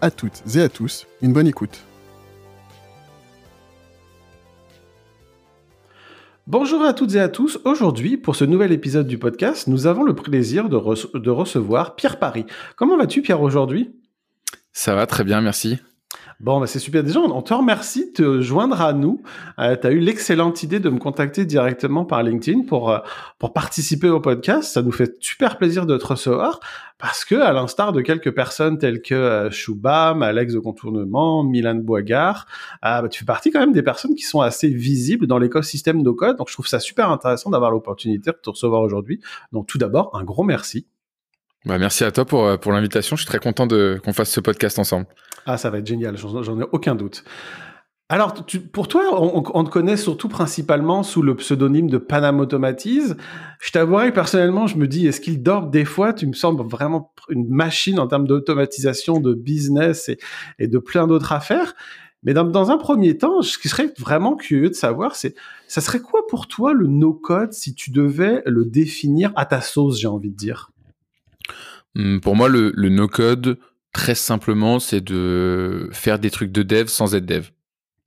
à toutes et à tous une bonne écoute. Bonjour à toutes et à tous. Aujourd'hui, pour ce nouvel épisode du podcast, nous avons le plaisir de, de recevoir Pierre Paris. Comment vas-tu, Pierre, aujourd'hui? Ça va très bien, merci. Bon, bah c'est super. Déjà, on te remercie de te joindre à nous. tu as eu l'excellente idée de me contacter directement par LinkedIn pour, euh, pour participer au podcast. Ça nous fait super plaisir de te recevoir parce que, à l'instar de quelques personnes telles que euh, Alex de Contournement, Milan Boigard, euh, bah, tu fais partie quand même des personnes qui sont assez visibles dans l'écosystème no code. Donc, je trouve ça super intéressant d'avoir l'opportunité de te recevoir aujourd'hui. Donc, tout d'abord, un gros merci. Bah, merci à toi pour, euh, pour l'invitation. Je suis très content qu'on fasse ce podcast ensemble. Ah, ça va être génial, j'en ai aucun doute. Alors, pour toi, on, te connaît surtout principalement sous le pseudonyme de Panam Automatize. Je t'avouerai personnellement, je me dis, est-ce qu'il dort des fois? Tu me sembles vraiment une machine en termes d'automatisation, de business et, de plein d'autres affaires. Mais dans, un premier temps, ce qui serait vraiment curieux de savoir, c'est, ça serait quoi pour toi le no-code si tu devais le définir à ta sauce, j'ai envie de dire? Hum, Pour moi, le no-code, très simplement, c'est de faire des trucs de dev sans être dev.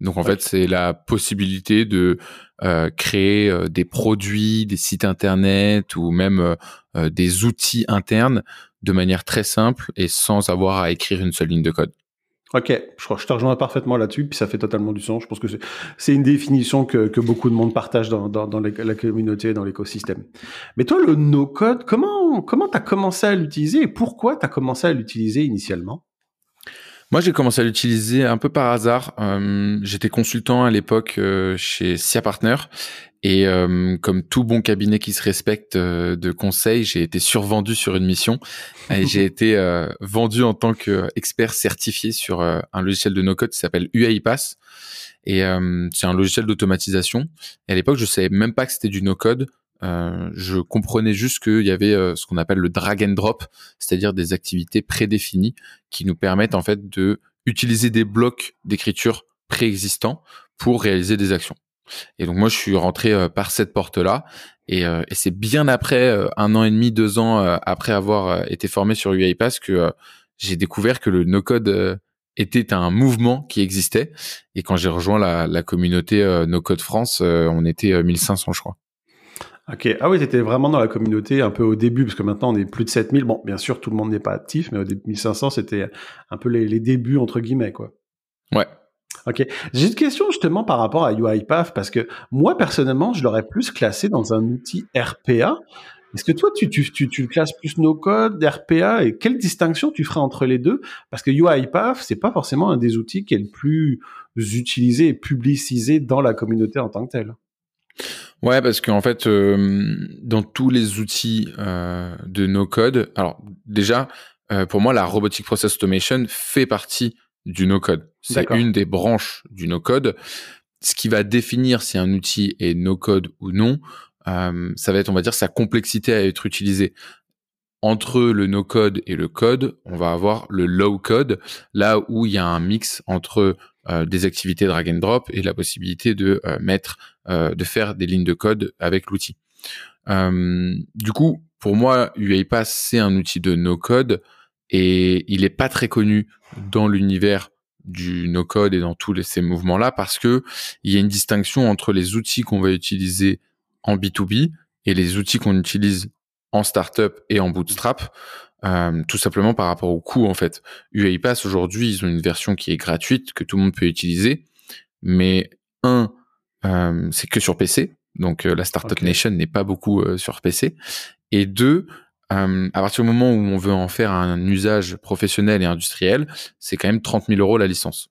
Donc en fait, c'est la possibilité de euh, créer euh, des produits, des sites internet ou même euh, des outils internes de manière très simple et sans avoir à écrire une seule ligne de code. Ok, je, crois- je te rejoins parfaitement là-dessus, puis ça fait totalement du sens. Je pense que c'est- une définition que, que beaucoup de monde partage dans, dans, dans la communauté, dans l'écosystème. Mais toi, le no-code, comment comment t'as commencé à l'utiliser et pourquoi t'as commencé à l'utiliser initialement? Moi, j'ai commencé à l'utiliser un peu par hasard. Euh, J'étais consultant à l'époque euh, chez SIA Partner et euh, comme tout bon cabinet qui se respecte de conseil, j'ai été survendu sur une mission et j'ai été vendu en tant qu'expert certifié sur un logiciel de no-code qui s'appelle UiPath et c'est un logiciel d'automatisation. Et à l'époque, je savais même pas que c'était du no-code. Euh, je comprenais juste qu'il y avait euh, ce qu'on appelle le drag and drop, c'est-à-dire des activités prédéfinies qui nous permettent en fait de utiliser des blocs d'écriture préexistants pour réaliser des actions. Et donc moi je suis rentré euh, par cette porte-là et, euh, et c'est bien après un an et demi, deux ans après avoir été formé sur UiPath que j'ai découvert que le no-code était un mouvement qui existait. Et quand j'ai rejoint la, la communauté euh, No Code France, on était euh, 1500 je crois. Ok, ah oui, t'étais vraiment dans la communauté un peu au début, parce que maintenant on est plus de 7000. Bon, bien sûr, tout le monde n'est pas actif, mais au début 1500, c'était un peu les, les débuts entre guillemets, quoi. Ouais. Ok. J'ai une question justement par rapport à UiPath parce que moi personnellement, je l'aurais plus classé dans un outil RPA. Est-ce que toi, tu, tu, tu, tu le classes plus no code, RPA et quelle distinction tu ferais entre les deux? Parce que UiPath, c'est pas forcément un des outils qui est le plus utilisé et publicisé dans la communauté en tant que tel. Ouais, parce qu'en fait, euh, dans tous les outils euh, de no code, alors déjà, euh, pour moi, la robotic process automation fait partie du no code. C'est une des branches du no code. Ce qui va définir si un outil est no code ou non, euh, ça va être, on va dire, sa complexité à être utilisée. Entre le no code et le code, on va avoir le low code, là où il y a un mix entre euh, des activités drag and drop et la possibilité de euh, mettre euh, de faire des lignes de code avec l'outil. Du coup, pour moi, UiPath, c'est un outil de no-code et il est pas très connu dans l'univers du no-code et dans tous ces mouvements-là parce que il y a une distinction entre les outils qu'on va utiliser en B2B et les outils qu'on utilise en startup et en bootstrap. Euh, tout simplement par rapport au coût en fait. UiPath aujourd'hui, ils ont une version qui est gratuite que tout le monde peut utiliser, mais un, euh, c'est que sur PC, donc euh, la Startup. Nation n'est pas beaucoup euh, sur PC. Et deux, euh, à partir du moment où on veut en faire un usage professionnel et industriel, c'est quand même 30 000 euros la licence.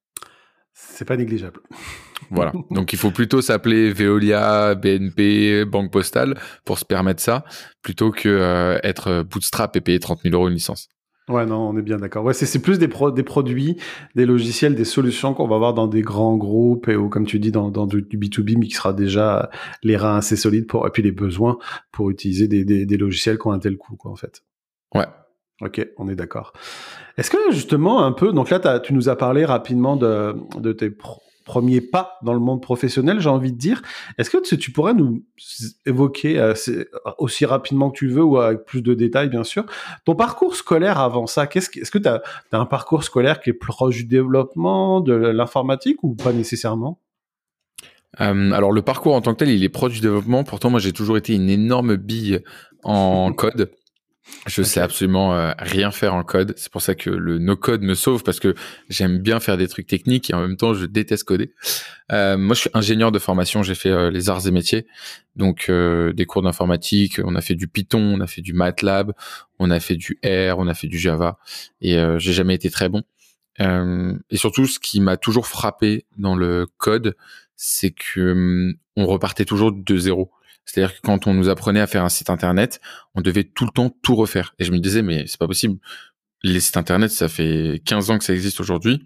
C'est pas négligeable. Voilà. Donc il faut plutôt s'appeler Veolia, BNP, Banque Postale pour se permettre ça, plutôt que euh, être bootstrap et payer 30 000 euros une licence. Ouais, non, on est bien d'accord. Ouais, c'est plus des, pro des produits, des logiciels, des solutions qu'on va avoir dans des grands groupes et ou, comme tu dis, dans, dans du, B2B, mais qui sera déjà les reins assez solides pour, et puis les besoins pour utiliser des, des, des logiciels qui ont un tel coût, quoi, en fait. Ouais. Ok, on est d'accord. Est-ce que justement un peu, donc là, tu nous as parlé rapidement de, de tes pro premier pas dans le monde professionnel, j'ai envie de dire. Est-ce que tu pourrais nous évoquer euh, aussi rapidement que tu veux ou avec plus de détails, bien sûr, ton parcours scolaire avant ça? Est-ce que tu as, un parcours scolaire qui est proche du développement, de l'informatique ou pas nécessairement? Euh, alors le parcours en tant que tel, il est proche du développement. Pourtant, moi, j'ai toujours été une énorme bille en code. Je sais absolument euh, rien faire en code. C'est pour ça que le no-code me sauve parce que j'aime bien faire des trucs techniques et en même temps je déteste coder. Euh, moi, je suis ingénieur de formation. J'ai fait euh, les arts et métiers, donc des cours d'informatique. On a fait du Python, on a fait du MATLAB, on a fait du R, on a fait du Java et j'ai jamais été très bon. et surtout, ce qui m'a toujours frappé dans le code, c'est que hum, on repartait toujours de zéro. C'est-à-dire que quand on nous apprenait à faire un site internet, on devait tout le temps tout refaire. Et je me disais, mais c'est pas possible. Les sites internet, ça fait 15 ans que ça existe aujourd'hui.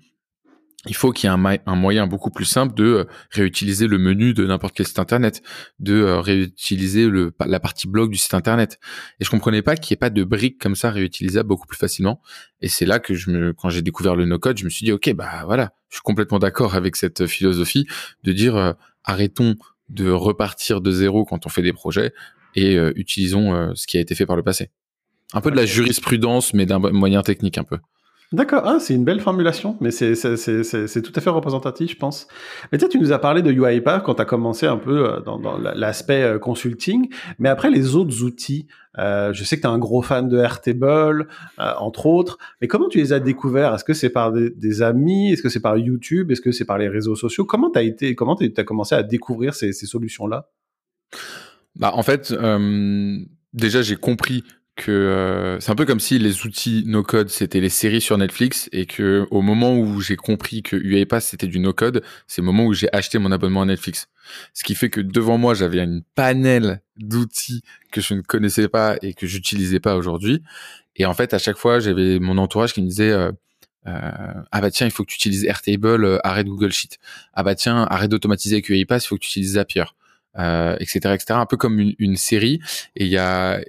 Il faut qu'il y ait un, moyen beaucoup plus simple de euh, réutiliser le menu de n'importe quel site internet, de euh, réutiliser la partie blog du site internet. Et je comprenais pas qu'il n'y ait pas de briques comme ça réutilisables beaucoup plus facilement. Et c'est là que je me, quand j'ai découvert le no-code, je me suis dit, ok, bah voilà, je suis complètement d'accord avec cette philosophie de dire, euh, arrêtons de repartir de zéro quand on fait des projets et euh, utilisons euh, ce qui a été fait par le passé. Un peu de la jurisprudence, mais d'un moyen technique un peu. D'accord, ah, c'est une belle formulation, mais c'est tout à fait représentatif, je pense. Mais tu sais, tu nous as parlé de UiPath quand tu as commencé un peu euh, dans, l'aspect euh, consulting, mais après les autres outils, euh, je sais que tu es un gros fan de Airtable, entre autres, mais comment tu les as découverts? Est-ce que c'est par des, amis? Est-ce que c'est par YouTube? Est-ce que c'est par les réseaux sociaux? Comment tu as été Comment commencé à découvrir ces, ces solutions-là? Bah, En fait, déjà, j'ai compris que euh, c'est un peu comme si les outils no code c'était les séries sur Netflix et que au moment où j'ai compris que UiPath c'était du no code, c'est le moment où j'ai acheté mon abonnement à Netflix. Ce qui fait que devant moi j'avais une panel d'outils que je ne connaissais pas et que j'utilisais pas aujourd'hui. Et en fait à chaque fois j'avais mon entourage qui me disait euh, euh, ah bah tiens il faut que tu utilises Airtable, arrête Google Sheet. Ah bah tiens arrête d'automatiser avec UiPath, il faut que tu utilises Zapier euh, etc.. Un peu comme une, une série. Et il y a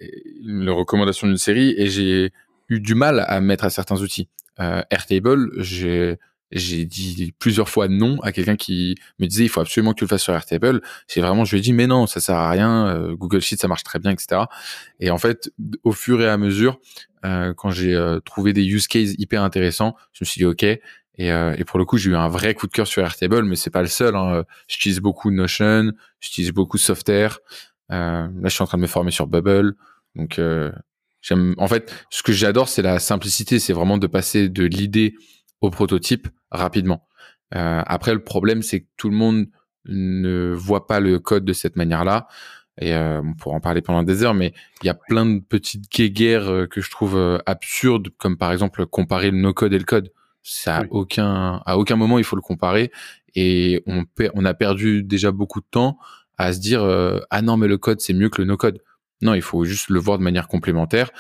une recommandation d'une série et j'ai eu du mal à mettre à certains outils. Euh, Airtable, j'ai j'ai dit plusieurs fois non à quelqu'un qui me disait il faut absolument que tu le fasses sur Airtable. C'est vraiment, je lui ai dit mais non, ça sert à rien. Euh, Google Sheet ça marche très bien, etc. Et en fait, au fur et à mesure, euh, quand j'ai euh, trouvé des use cases hyper intéressants, je me suis dit ok, et, euh, et, pour le coup, j'ai eu un vrai coup de cœur sur Airtable, mais c'est pas le seul. Hein. J'utilise beaucoup Notion, j'utilise beaucoup Softair. Euh, là, je suis en train de me former sur Bubble. Donc, euh, j'aime. En fait, ce que j'adore, c'est la simplicité. C'est vraiment de passer de l'idée au prototype rapidement. Euh, après, le problème, c'est que tout le monde ne voit pas le code de cette manière-là. Et euh, on pourra en parler pendant des heures, mais il y a plein de petites guéguerres que je trouve absurdes, comme par exemple comparer le no-code et le code ça à aucun à aucun moment il faut le comparer et on on a perdu déjà beaucoup de temps à se dire euh, ah non mais le code c'est mieux que le no code. Non, il faut juste le voir de manière complémentaire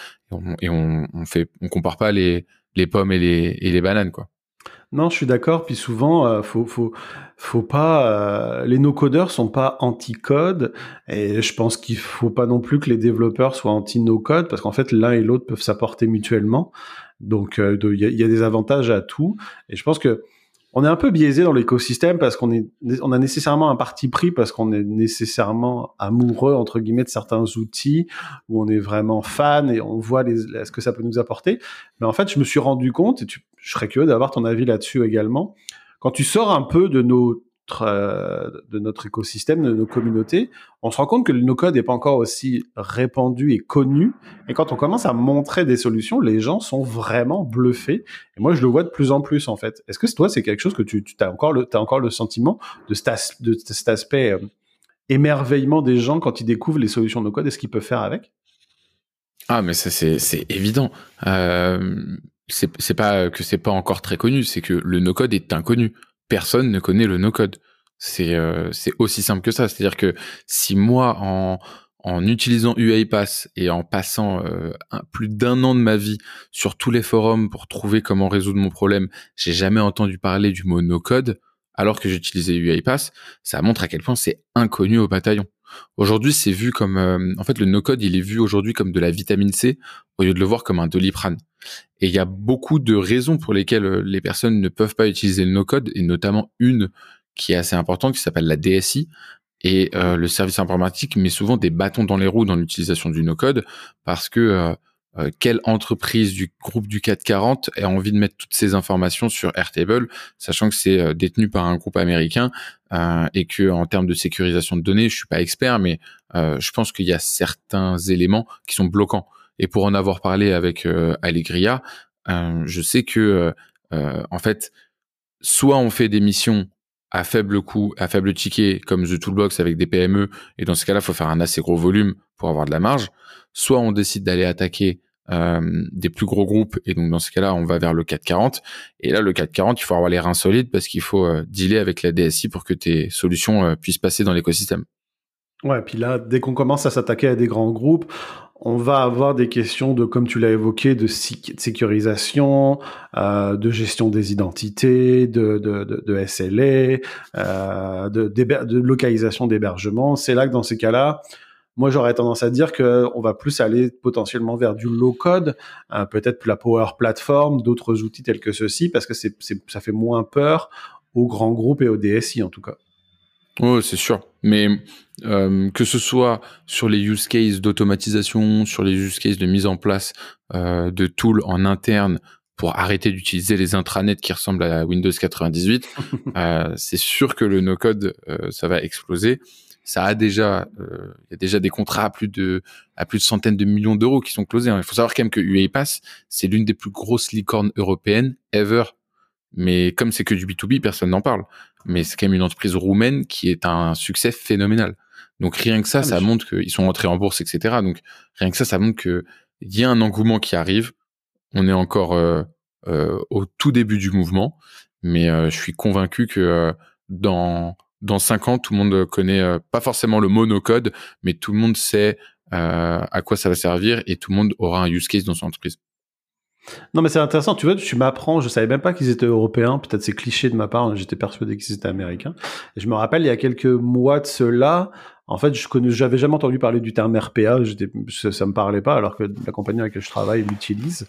et on, on, fait on compare pas les les pommes et les et les bananes quoi. Non, je suis d'accord. Puis souvent, euh, faut, faut, faut pas. Euh, les no-codeurs sont pas anti-code, et je pense qu'il faut pas non plus que les développeurs soient anti-no-code, parce qu'en fait, l'un et l'autre peuvent s'apporter mutuellement. Donc, euh, il y, a des avantages à tout. Et je pense que on est un peu biaisé dans l'écosystème parce qu'on est, on a nécessairement un parti pris parce qu'on est nécessairement amoureux entre guillemets de certains outils où on est vraiment fan et on voit ce que ça peut nous apporter. Mais en fait, je me suis rendu compte et je serais curieux d'avoir ton avis là-dessus également. Quand tu sors un peu de nos de notre écosystème, de nos communautés, on se rend compte que le no-code n'est pas encore aussi répandu et connu. Et quand on commence à montrer des solutions, les gens sont vraiment bluffés. Et moi, je le vois de plus en plus, en fait. Est-ce que toi, c'est quelque chose que tu, as, encore le, encore le sentiment de cet, de cet aspect euh, émerveillement des gens quand ils découvrent les solutions no-code et ce qu'ils peuvent faire avec? Ah, mais ça, c'est évident. Euh, c'est pas que c'est pas encore très connu, c'est que le no-code est inconnu personne ne connaît le no-code. Euh, c'est aussi simple que ça. C'est-à-dire que si moi, en, en utilisant UiPath et en passant euh, plus d'un an de ma vie sur tous les forums pour trouver comment résoudre mon problème, j'ai jamais entendu parler du mot no-code alors que j'utilisais UiPath. Ça montre à quel point c'est inconnu au bataillon. Aujourd'hui, c'est vu comme, euh, en fait, le no-code, il est vu aujourd'hui comme de la vitamine C au lieu de le voir comme un doliprane. Et il y a beaucoup de raisons pour lesquelles euh, les personnes ne peuvent pas utiliser le no-code, et notamment une qui est assez importante, qui s'appelle la DSI. Et euh, le service informatique met souvent des bâtons dans les roues dans l'utilisation du no-code, parce que quelle entreprise du groupe du 440 a envie de mettre toutes ces informations sur Airtable, sachant que c'est détenu par un groupe américain euh, et que en termes de sécurisation de données, je suis pas expert, mais euh, je pense qu'il y a certains éléments qui sont bloquants. Et pour en avoir parlé avec euh, Allegria, euh, je sais que en fait, soit on fait des missions à faible coût, à faible ticket, comme The Toolbox avec des PME, et dans ce cas-là, il faut faire un assez gros volume pour avoir de la marge. Soit on décide d'aller attaquer euh, des plus gros groupes et donc dans ce cas-là on va vers le 440 et là le 440 il faut avoir les reins solides parce qu'il faut euh, dealer avec la DSI pour que tes solutions euh, puissent passer dans l'écosystème. Ouais, puis là dès qu'on commence à s'attaquer à des grands groupes, on va avoir des questions de, comme tu l'as évoqué, de, sécurisation, euh, de gestion des identités, de, de, de, de SLA, euh, de, de, localisation d'hébergement. C'est là que dans ces cas-là, moi, j'aurais tendance à dire que on va plus aller potentiellement vers du low code, euh, peut-être la Power Platform, d'autres outils tels que ceux-ci, parce que ça fait moins peur aux grands groupes et aux DSI en tout cas. Oh, c'est sûr. Mais euh, que ce soit sur les use cases d'automatisation, sur les use cases de mise en place euh, de tools en interne pour arrêter d'utiliser les intranets qui ressemblent à Windows 98, euh, c'est sûr que le no-code, euh, ça va exploser ça a déjà, euh, il y a déjà des contrats à plus de, à plus de centaines de millions d'euros qui sont closés. Hein. Il faut savoir quand même que UiPath, c'est l'une des plus grosses licornes européennes ever. Mais comme c'est que du B2B, personne n'en parle. Mais c'est quand même une entreprise roumaine qui est un succès phénoménal. Donc rien que ça, ah, ça montre qu'ils sont entrés en bourse, etc. Donc rien que ça, ça montre qu'il y a un engouement qui arrive. On est encore euh, euh, au tout début du mouvement, mais je suis convaincu que dans dans cinq ans, tout le monde connaît euh, pas forcément le monocode, mais tout le monde sait euh, à quoi ça va servir et tout le monde aura un use case dans son entreprise. Non, mais c'est intéressant. Tu vois, tu m'apprends. Je savais même pas qu'ils étaient européens. Peut-être c'est cliché de ma part. J'étais persuadé qu'ils étaient américains. Et je me rappelle, il y a quelques mois de cela, en fait, je connais, j'avais jamais entendu parler du terme RPA. Ça, ça me parlait pas, alors que la compagnie avec laquelle je travaille l'utilise.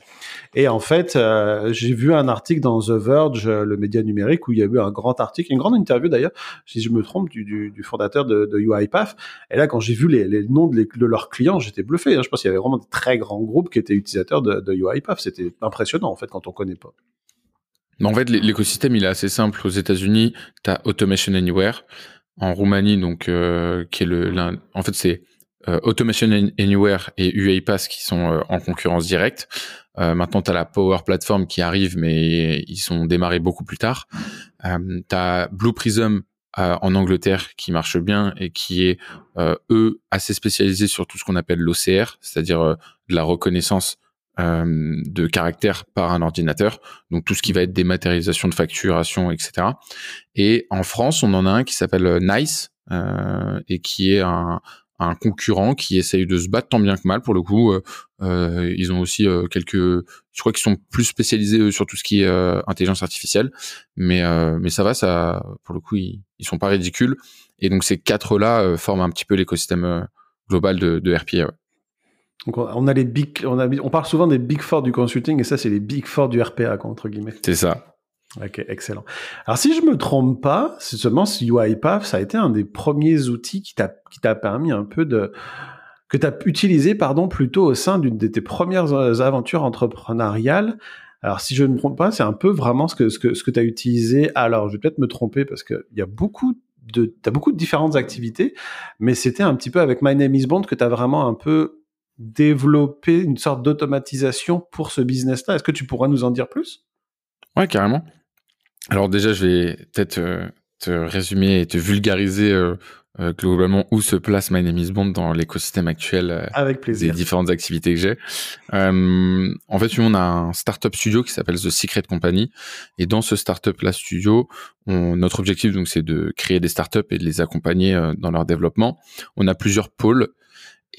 Et en fait, euh, j'ai vu un article dans The Verge, euh, le média numérique, où il y a eu un grand article, une grande interview d'ailleurs, si je me trompe, du, fondateur de, UiPath. Et là, quand j'ai vu les, noms de, leurs clients, j'étais bluffé. Hein. Je pense qu'il y avait vraiment de très grands groupes qui étaient utilisateurs de, UiPath. C'était impressionnant en fait quand on connaît pas. Mais en fait, l'écosystème, il est assez simple. Aux États-Unis, tu as Automation Anywhere en Roumanie, donc euh, qui est le, en fait c'est euh, Automation Anywhere et UiPath qui sont euh, en concurrence directe. maintenant, tu as la Power Platform qui arrive, mais ils sont démarrés beaucoup plus tard. Euh, tu as Blue Prism en Angleterre qui marche bien et qui est, eux, assez spécialisés sur tout ce qu'on appelle l'OCR, c'est-à-dire de la reconnaissance euh, de caractère par un ordinateur, donc tout ce qui va être dématérialisation de facturation, etc. Et en France, on en a un qui s'appelle euh, Nice euh, et qui est un, un, concurrent qui essaye de se battre tant bien que mal. Pour le coup, euh, ils ont aussi quelques, je crois qu'ils sont plus spécialisés sur tout ce qui est intelligence artificielle, mais mais ça va, ça, pour le coup, ils, ils sont pas ridicules. Et donc ces quatre là forment un petit peu l'écosystème global de, de RPA. Donc on a les big, on, a, on parle souvent des big four du consulting et ça c'est les big four du RPA entre guillemets. C'est ça. Ok, excellent. Alors si je me trompe pas, c'est seulement si UiPath ça a été un des premiers outils qui t'a qui t'a permis un peu de que tu as utilisé pardon plutôt au sein d'une de tes premières euh, aventures entrepreneuriales. Alors si je ne me trompe pas, c'est un peu vraiment ce que ce que ce que tu as utilisé. Alors je vais peut-être me tromper parce que il y a beaucoup de t'as beaucoup de différentes activités, mais c'était un petit peu avec My Name is Bond que tu as vraiment un peu développer une sorte d'automatisation pour ce business-là. Est-ce que tu pourras nous en dire plus? Ouais, carrément. Alors déjà, je vais peut-être euh, te résumer et te vulgariser euh, euh, globalement où se place My Name is Bond dans l'écosystème actuel Avec plaisir. des différentes activités que j'ai. en fait, on a un startup studio qui s'appelle The Secret Company et dans ce startup là studio, on, notre objectif donc c'est de créer des startups et de les accompagner dans leur développement. On a plusieurs pôles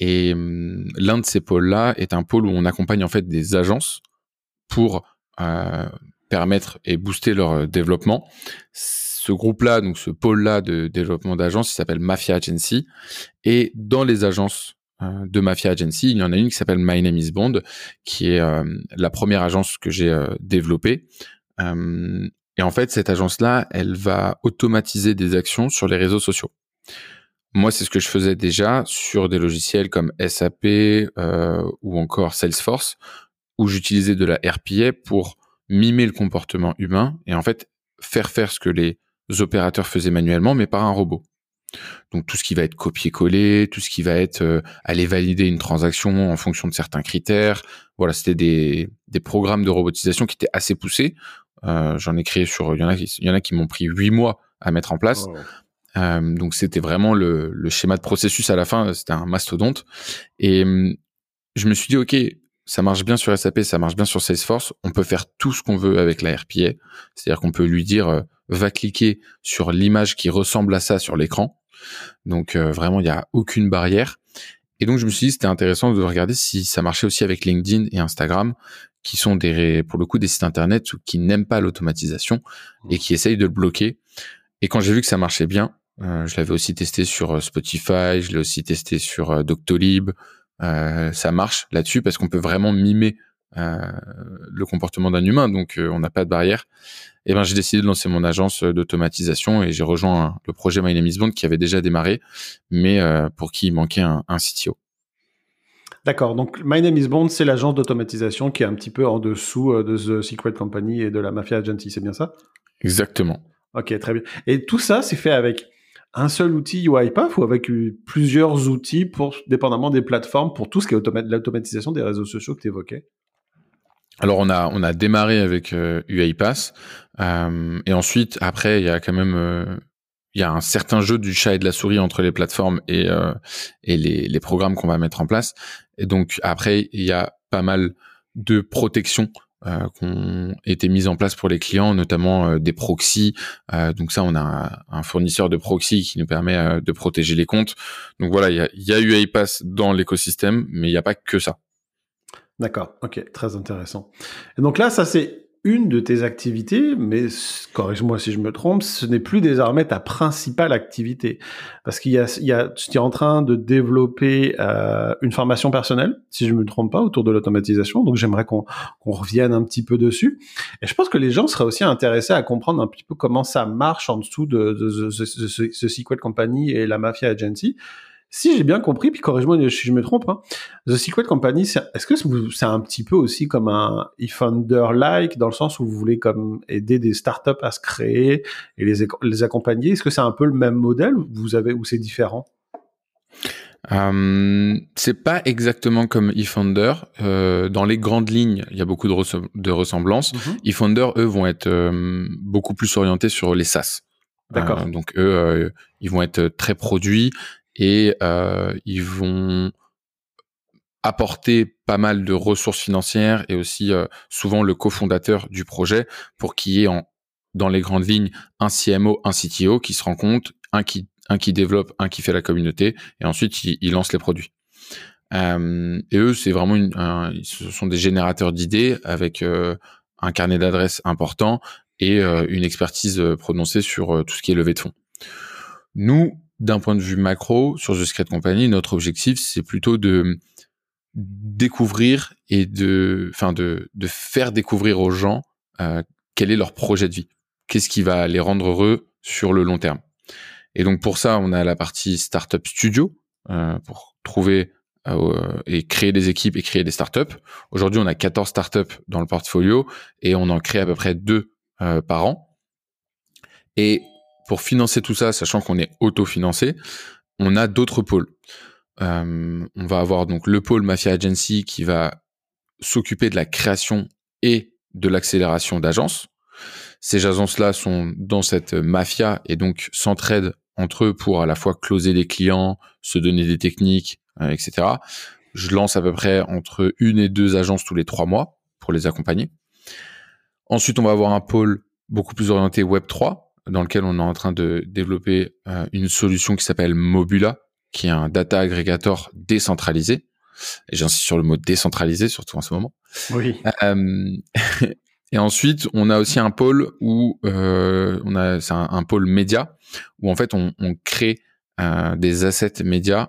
Et hum, l'un de ces pôles-là est un pôle où on accompagne en fait des agences pour euh, permettre et booster leur développement. Ce groupe-là, donc ce pôle-là de développement d'agences, il s'appelle Mafia Agency. Et dans les agences euh, de Mafia Agency, il y en a une qui s'appelle My Name is Bond, qui est euh, la première agence que j'ai euh, développée. et en fait, cette agence-là, elle va automatiser des actions sur les réseaux sociaux. Moi, c'est ce que je faisais déjà sur des logiciels comme SAP ou encore Salesforce, où j'utilisais de la RPA pour mimer le comportement humain et en fait faire faire ce que les opérateurs faisaient manuellement, mais par un robot. Donc tout ce qui va être copier-coller, tout ce qui va être euh, aller valider une transaction en fonction de certains critères. Voilà, c'était des, programmes de robotisation qui étaient assez poussés. Euh, J'en ai créé sur, il y en a, il qui m'ont pris huit mois à mettre en place. Euh, donc c'était vraiment le, le, schéma de processus à la fin, c'était un mastodonte. Et hum, je me suis dit, ok, ça marche bien sur SAP, ça marche bien sur Salesforce. On peut faire tout ce qu'on veut avec la RPA. C'est-à-dire qu'on peut lui dire, euh, va cliquer sur l'image qui ressemble à ça sur l'écran. Donc euh, vraiment, il n'y a aucune barrière. Et donc je me suis dit, c'était intéressant de regarder si ça marchait aussi avec LinkedIn et Instagram, qui sont des, pour le coup des sites internet qui n'aiment pas l'automatisation mmh. et qui essayent de le bloquer. Et quand j'ai vu que ça marchait bien, je l'avais aussi testé sur Spotify, je l'ai aussi testé sur Doctolib, euh, ça marche là-dessus parce qu'on peut vraiment mimer euh, le comportement d'un humain, donc euh, on n'a pas de barrière. Et ben j'ai décidé de lancer mon agence d'automatisation et j'ai rejoint le projet My Name is Bond qui avait déjà démarré, mais pour qui il manquait un, un CTO. D'accord, donc My Name is Bond, c'est l'agence d'automatisation qui est un petit peu en dessous de The Secret Company et de la Mafia Agency, c'est bien ça? Exactement. Ok, très bien. Et tout ça, c'est fait avec un seul outil UiPath ou avec plusieurs outils pour, dépendamment des plateformes, pour tout ce qui est l'automatisation des réseaux sociaux que tu évoquais alors on a on a démarré avec euh, UiPath euh, et ensuite après il y a quand même euh, il y a un certain jeu du chat et de la souris entre les plateformes et euh, et les, les programmes qu'on va mettre en place. Et donc après il y a pas mal de protection euh, qui ont été mises en place pour les clients, notamment euh, des proxys. Euh, donc ça, on a un, fournisseur de proxy qui nous permet de protéger les comptes. Donc voilà, il y a, y a dans l'écosystème, mais il n'y a pas que ça. D'accord, ok, très intéressant. Et donc là, ça c'est une de tes activités, mais corrige-moi si je me trompe, ce n'est plus désormais ta principale activité. Parce qu'il y a, il y a, tu es en train de développer euh, une formation personnelle, si je me trompe pas, autour de l'automatisation. Donc j'aimerais qu'on revienne un petit peu dessus. Et je pense que les gens seraient aussi intéressés à comprendre un petit peu comment ça marche en dessous de, de, ce SQL Company et la Mafia Agency si j'ai bien compris, puis corrige-moi si je me trompe, hein, The Secret Company, est-ce que c'est un petit peu aussi comme un eFounder-like, dans le sens où vous voulez comme aider des startups à se créer et les, les accompagner? Est-ce que c'est un peu le même modèle ou, vous avez, ou c'est différent? Euh, c'est pas exactement comme eFounder. Euh, dans les grandes lignes, il y a beaucoup de, de ressemblances. Mm-hmm. eFounder, eux, vont être euh, beaucoup plus orientés sur les SaaS. D'accord. Euh, donc eux, euh, ils vont être très produits et euh, ils vont apporter pas mal de ressources financières et aussi euh, souvent le cofondateur du projet pour qu'il y ait en, dans les grandes lignes un CMO, un CTO qui se rend compte, un qui, un qui développe, un qui fait la communauté et ensuite il, il lance les produits. Euh, et eux, c'est vraiment une, ce sont des générateurs d'idées avec euh, un carnet d'adresses important et euh, une expertise prononcée sur tout ce qui est levée de fonds. Nous, d'un point de vue macro, sur The Secret Company, notre objectif, c'est plutôt de découvrir et de, enfin, de, de faire découvrir aux gens euh, quel est leur projet de vie, qu'est-ce qui va les rendre heureux sur le long terme. Et donc pour ça, on a la partie startup studio euh, pour trouver euh, et créer des équipes et créer des startups. Aujourd'hui, on a 14 startups dans le portfolio et on en crée à peu près deux euh, par an. Et pour financer tout ça, sachant qu'on est autofinancé, on a d'autres pôles. Euh, on va avoir donc le pôle Mafia Agency qui va s'occuper de la création et de l'accélération d'agences. Ces agences-là sont dans cette mafia et donc s'entraident entre eux pour à la fois closer des clients, se donner des techniques, euh, etc. Je lance à peu près entre une et deux agences tous les trois mois pour les accompagner. Ensuite, on va avoir un pôle beaucoup plus orienté Web 3 dans lequel on est en train de développer euh, une solution qui s'appelle Mobula, qui est un data aggregator décentralisé. Et j'insiste sur le mot décentralisé, surtout en ce moment. Oui. et ensuite, on a aussi un pôle où on a c'est un, pôle média où en fait on, on crée des assets médias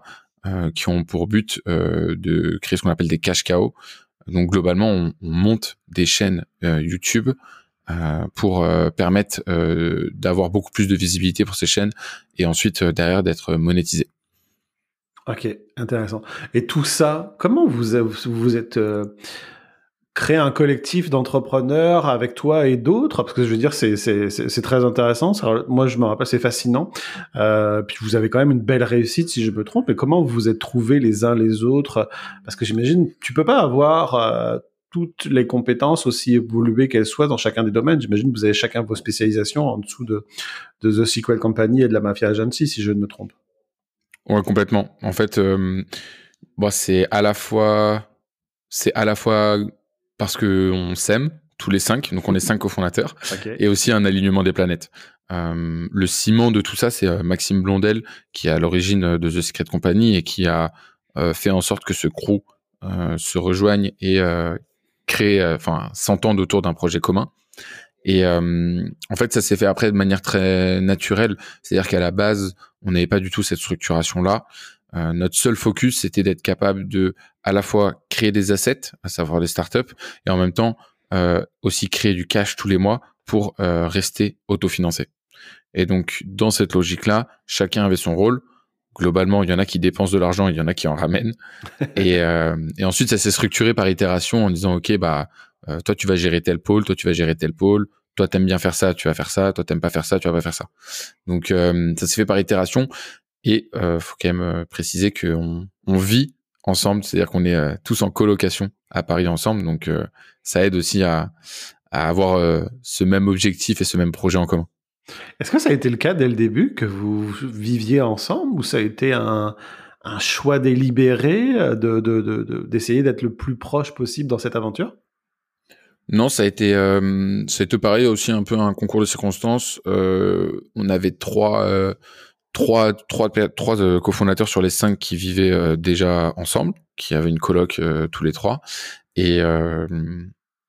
qui ont pour but de créer ce qu'on appelle des cash cow. Donc globalement, on, on monte des chaînes YouTube euh, pour euh, permettre euh, d'avoir beaucoup plus de visibilité pour ces chaînes et ensuite derrière d'être monétisé. Ok, intéressant. Et tout ça, comment vous vous êtes créé un collectif d'entrepreneurs avec toi et d'autres? Parce que je veux dire, c'est c'est très intéressant. moi, je me rappelle, c'est fascinant. Euh, puis vous avez quand même une belle réussite, si je me trompe. Et comment vous vous êtes trouvés les uns les autres? Parce que j'imagine, tu peux pas avoir toutes les compétences, aussi évoluées qu'elles soient dans chacun des domaines. J'imagine que vous avez chacun vos spécialisations en dessous de, de The Sequel Company et de la Mafia Agency, si je ne me trompe. Ouais, complètement. En fait, euh, bon, c'est à la fois, c'est à la fois parce que on s'aime tous les cinq, donc on est cinq cofondateurs, et aussi un alignement des planètes. Euh, le ciment de tout ça, c'est euh, Maxime Blondel qui est à l'origine de The Secret Company et qui a euh, fait en sorte que ce crew se rejoigne et créer, euh, enfin, s'entendre autour d'un projet commun. Et euh, en fait, ça s'est fait après de manière très naturelle. C'est-à-dire qu'à la base, on n'avait pas du tout cette structuration-là. Euh, notre seul focus, c'était d'être capable de à la fois créer des assets, à savoir des startups, et en même temps euh, aussi créer du cash tous les mois pour euh, rester autofinancé. Et donc, dans cette logique-là, chacun avait son rôle globalement, il y en a qui dépensent de l'argent, il y en a qui en ramènent. et, euh, et ensuite, ça s'est structuré par itération en disant, OK, bah, euh, toi, tu vas gérer tel pôle, toi, tu vas gérer tel pôle, toi, t'aimes bien faire ça, tu vas faire ça, toi, t'aimes pas faire ça, tu vas pas faire ça. Donc, euh, ça s'est fait par itération. Et euh, faut quand même préciser qu'on on vit ensemble, c'est-à-dire qu'on est tous en colocation à Paris ensemble. Donc, ça aide aussi à, à avoir ce même objectif et ce même projet en commun. Est-ce que ça a été le cas dès le début, que vous viviez ensemble, ou ça a été un, choix délibéré d'essayer d'être le plus proche possible dans cette aventure? Non, ça a été, euh, ça a été pareil aussi un peu un concours de circonstances. Euh, on avait trois, euh, trois, trois, euh, cofondateurs sur les cinq qui vivaient déjà ensemble, qui avaient une coloc tous les trois, et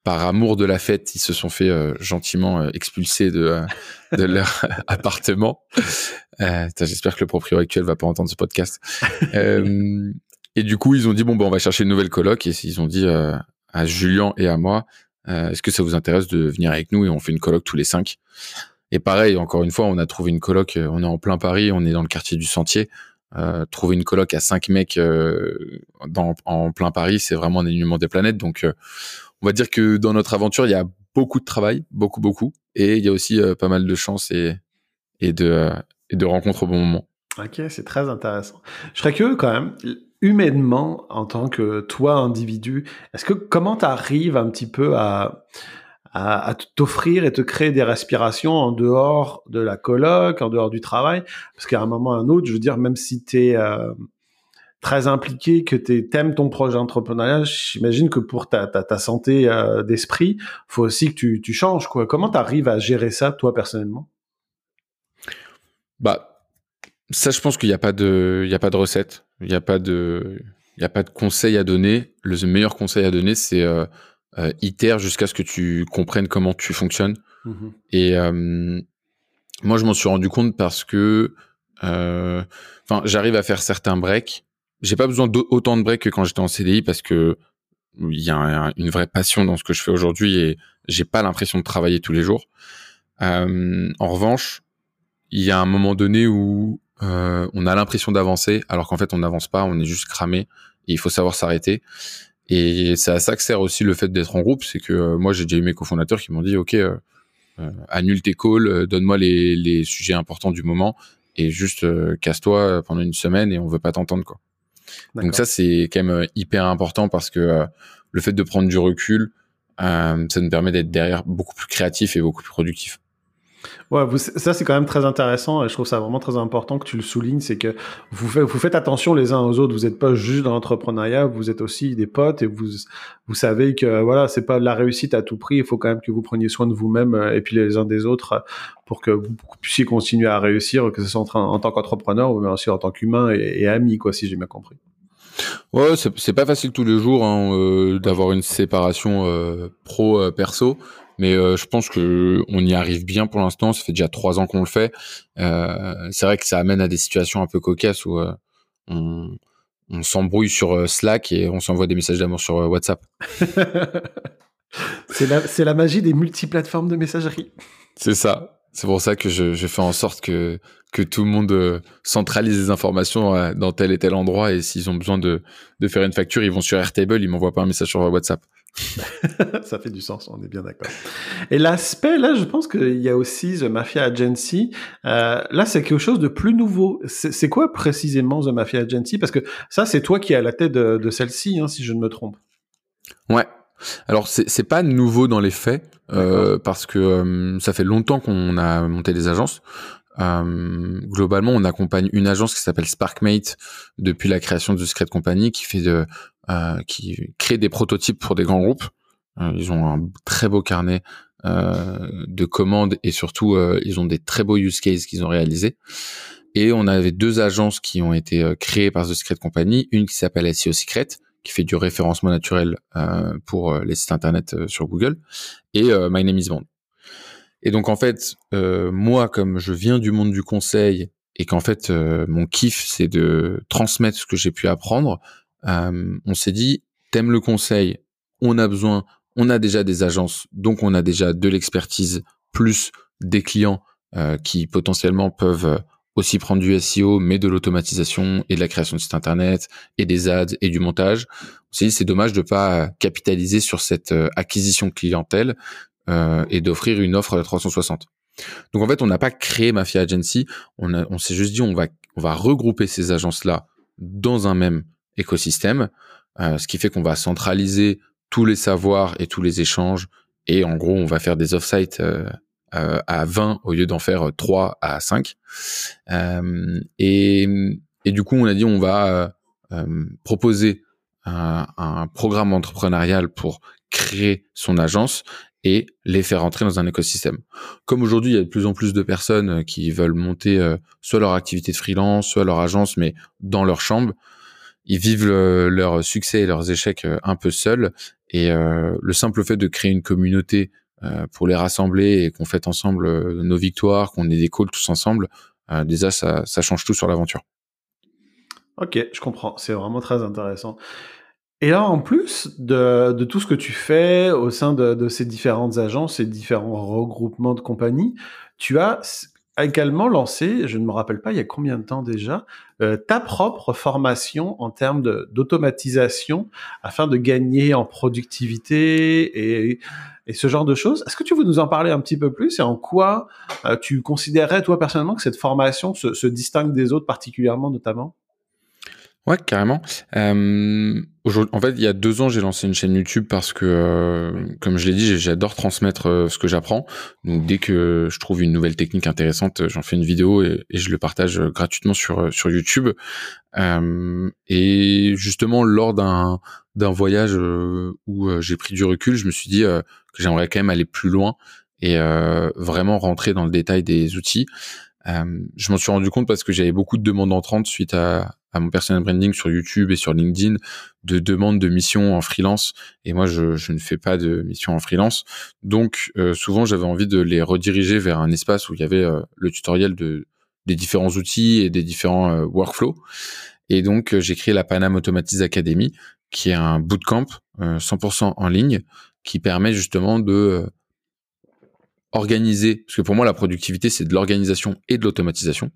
par amour de la fête, ils se sont fait euh, gentiment euh, expulser de, euh, leur appartement. J'espère que le propriétaire actuel va pas entendre ce podcast. et du coup, ils ont dit bon, ben, on va chercher une nouvelle coloc. Et ils ont dit à Julien et à moi, est-ce que ça vous intéresse de venir avec nous? Et on fait une coloc tous les cinq. Et pareil, encore une fois, on a trouvé une coloc. On est en plein Paris, on est dans le quartier du Sentier. trouver une coloc à cinq mecs en plein Paris, c'est vraiment un alignement des planètes. Donc on va dire que dans notre aventure, il y a beaucoup de travail, beaucoup, beaucoup, et il y a aussi euh, pas mal de chance et, et, de, euh, et de rencontres au bon moment. Ok, c'est très intéressant. Je serais curieux quand même, humainement, en tant que toi, individu, est-ce que comment tu arrives un petit peu à, à, t'offrir et te créer des respirations en dehors de la coloc, en dehors du travail? Parce qu'à un moment ou à un autre, je veux dire, même si tu es... Euh, très impliqué, que tu aimes ton projet entrepreneurial, j'imagine que pour ta, ta, ta santé euh, d'esprit, faut aussi que tu, tu changes. Quoi. Comment tu arrives à gérer ça, toi, personnellement? Bah, ça, je pense qu'il n'y a pas de, il y a pas de recette, il n'y a pas de, il y a pas de conseil à donner. Le meilleur conseil à donner, c'est euh, euh jusqu'à ce que tu comprennes comment tu fonctionnes. Mmh Et euh, moi, je m'en suis rendu compte parce que, euh, enfin, j'arrive à faire certains breaks j'ai pas besoin d'autant de breaks que quand j'étais en CDI parce que il y a une vraie passion dans ce que je fais aujourd'hui et j'ai pas l'impression de travailler tous les jours. Euh, en revanche, il y a un moment donné où euh, on a l'impression d'avancer alors qu'en fait on n'avance pas, on est juste cramé et il faut savoir s'arrêter. Et c'est à ça que sert aussi le fait d'être en groupe, c'est que euh, moi j'ai déjà eu mes cofondateurs qui m'ont dit ok euh, euh, annule tes calls, donne-moi les, les, sujets importants du moment et juste casse-toi pendant une semaine et on veut pas t'entendre quoi. Donc ça, c'est quand même euh, hyper important parce que euh, le fait de prendre du recul, euh, ça nous permet d'être derrière beaucoup plus créatif et beaucoup plus productif. Ouais, ça c'est quand même très intéressant et je trouve ça vraiment très important que tu le soulignes, c'est que vous, faites, attention les uns aux autres. Vous n'êtes pas juste dans l'entrepreneuriat, vous êtes aussi des potes et vous savez que voilà, c'est pas la réussite à tout prix. Il faut quand même que vous preniez soin de vous-même euh, et puis les uns des autres euh, pour que vous puissiez continuer à réussir, que ce soit en, tant qu'entrepreneur mais aussi en tant qu'humain et, ami, quoi, si j'ai bien compris. Ouais, c'est pas facile tous les jours hein, euh, d'avoir une séparation pro perso, mais je pense que on y arrive bien pour l'instant. Ça fait déjà trois ans qu'on le fait. c'est vrai que ça amène à des situations un peu cocasses où on, on s'embrouille sur Slack et on s'envoie des messages d'amour sur WhatsApp. c'est la, la magie des multiplateformes de messagerie. C'est ça. C'est pour ça que je, je, fais en sorte que, que tout le monde euh, centralise les informations euh, dans tel et tel endroit. Et s'ils ont besoin de, de faire une facture, ils vont sur Airtable, ils m'envoient pas un message sur WhatsApp. ça fait du sens, on est bien d'accord. Et l'aspect, là, je pense qu'il y a aussi The Mafia Agency. Euh, là, c'est quelque chose de plus nouveau. C'est quoi précisément The Mafia Agency? Parce que ça, c'est toi qui es à la tête de, de celle-ci, hein, si je ne me trompe. Ouais, alors c'est pas nouveau dans les faits euh, parce que euh, ça fait longtemps qu'on a monté des agences. Euh, globalement, on accompagne une agence qui s'appelle Sparkmate depuis la création de Secret Company qui fait de euh, qui crée des prototypes pour des grands groupes. Euh, ils ont un très beau carnet de commandes et surtout ils ont des très beaux use cases qu'ils ont réalisés. Et on avait deux agences qui ont été créées par The Secret Company, une qui s'appelle SEO Secret qui fait du référencement naturel euh, pour euh, les sites internet euh, sur Google, et My Name is Bond. Et donc en fait, moi comme je viens du monde du conseil et qu'en fait mon kiff c'est de transmettre ce que j'ai pu apprendre, on s'est dit t'aimes le conseil, on a besoin, on a déjà des agences, donc on a déjà de l'expertise plus des clients qui potentiellement peuvent aussi prendre du SEO, mais de l'automatisation et de la création de sites internet et des ads et du montage. On s'est dit c'est dommage de pas capitaliser sur cette euh, acquisition clientèle euh, et d'offrir une offre à 360. Donc en fait, on n'a pas créé Mafia Agency, on, on s'est juste dit on va on va regrouper ces agences là dans un même écosystème, euh, ce qui fait qu'on va centraliser tous les savoirs et tous les échanges et en gros on va faire des off-site euh, euh, à 20 au lieu d'en faire 3 à 5. Euh, et, et, du coup, on a dit on va euh, proposer un, un, programme entrepreneurial pour créer son agence et les faire entrer dans un écosystème. Comme aujourd'hui, il y a de plus en plus de personnes qui veulent monter soit leur activité de freelance, soit leur agence, mais dans leur chambre, ils vivent leur succès et leurs échecs un peu seuls. Et euh, le simple fait de créer une communauté euh, pour les rassembler et qu'on fête ensemble euh, nos victoires, qu'on ait des calls tous ensemble, euh, déjà ça, change tout sur l'aventure. Ok, je comprends. C'est vraiment très intéressant. Et là, en plus de, de, tout ce que tu fais au sein de, de, ces différentes agences, ces différents regroupements de compagnies, tu as également lancé, je ne me rappelle pas il y a combien de temps déjà, euh, ta propre formation en termes d'automatisation afin de gagner en productivité et, ce genre de choses. Est-ce que tu veux nous en parler un petit peu plus et en quoi euh, tu considérerais toi personnellement que cette formation se, se distingue des autres particulièrement notamment? Ouais, carrément. Euh, en fait, il y a deux ans, j'ai lancé une chaîne YouTube parce que, euh, comme je l'ai dit, j'adore transmettre euh, ce que j'apprends. Donc, dès que je trouve une nouvelle technique intéressante, j'en fais une vidéo et, je le partage gratuitement sur sur YouTube. Euh, et justement, lors d'un d'un voyage où j'ai pris du recul, je me suis dit que j'aimerais quand même aller plus loin et vraiment rentrer dans le détail des outils. je m'en suis rendu compte parce que j'avais beaucoup de demandes entrantes suite à, à mon personal branding sur YouTube et sur LinkedIn de demandes de missions en freelance. Et moi je, je ne fais pas de missions en freelance. Donc euh, souvent j'avais envie de les rediriger vers un espace où il y avait euh, le tutoriel de des différents outils et des différents euh, workflows. Et donc j'ai créé la Panam Automatise Academy qui est un bootcamp 100% en ligne qui permet justement de organiser, parce que pour moi la productivité c'est de l'organisation et de l'automatisation.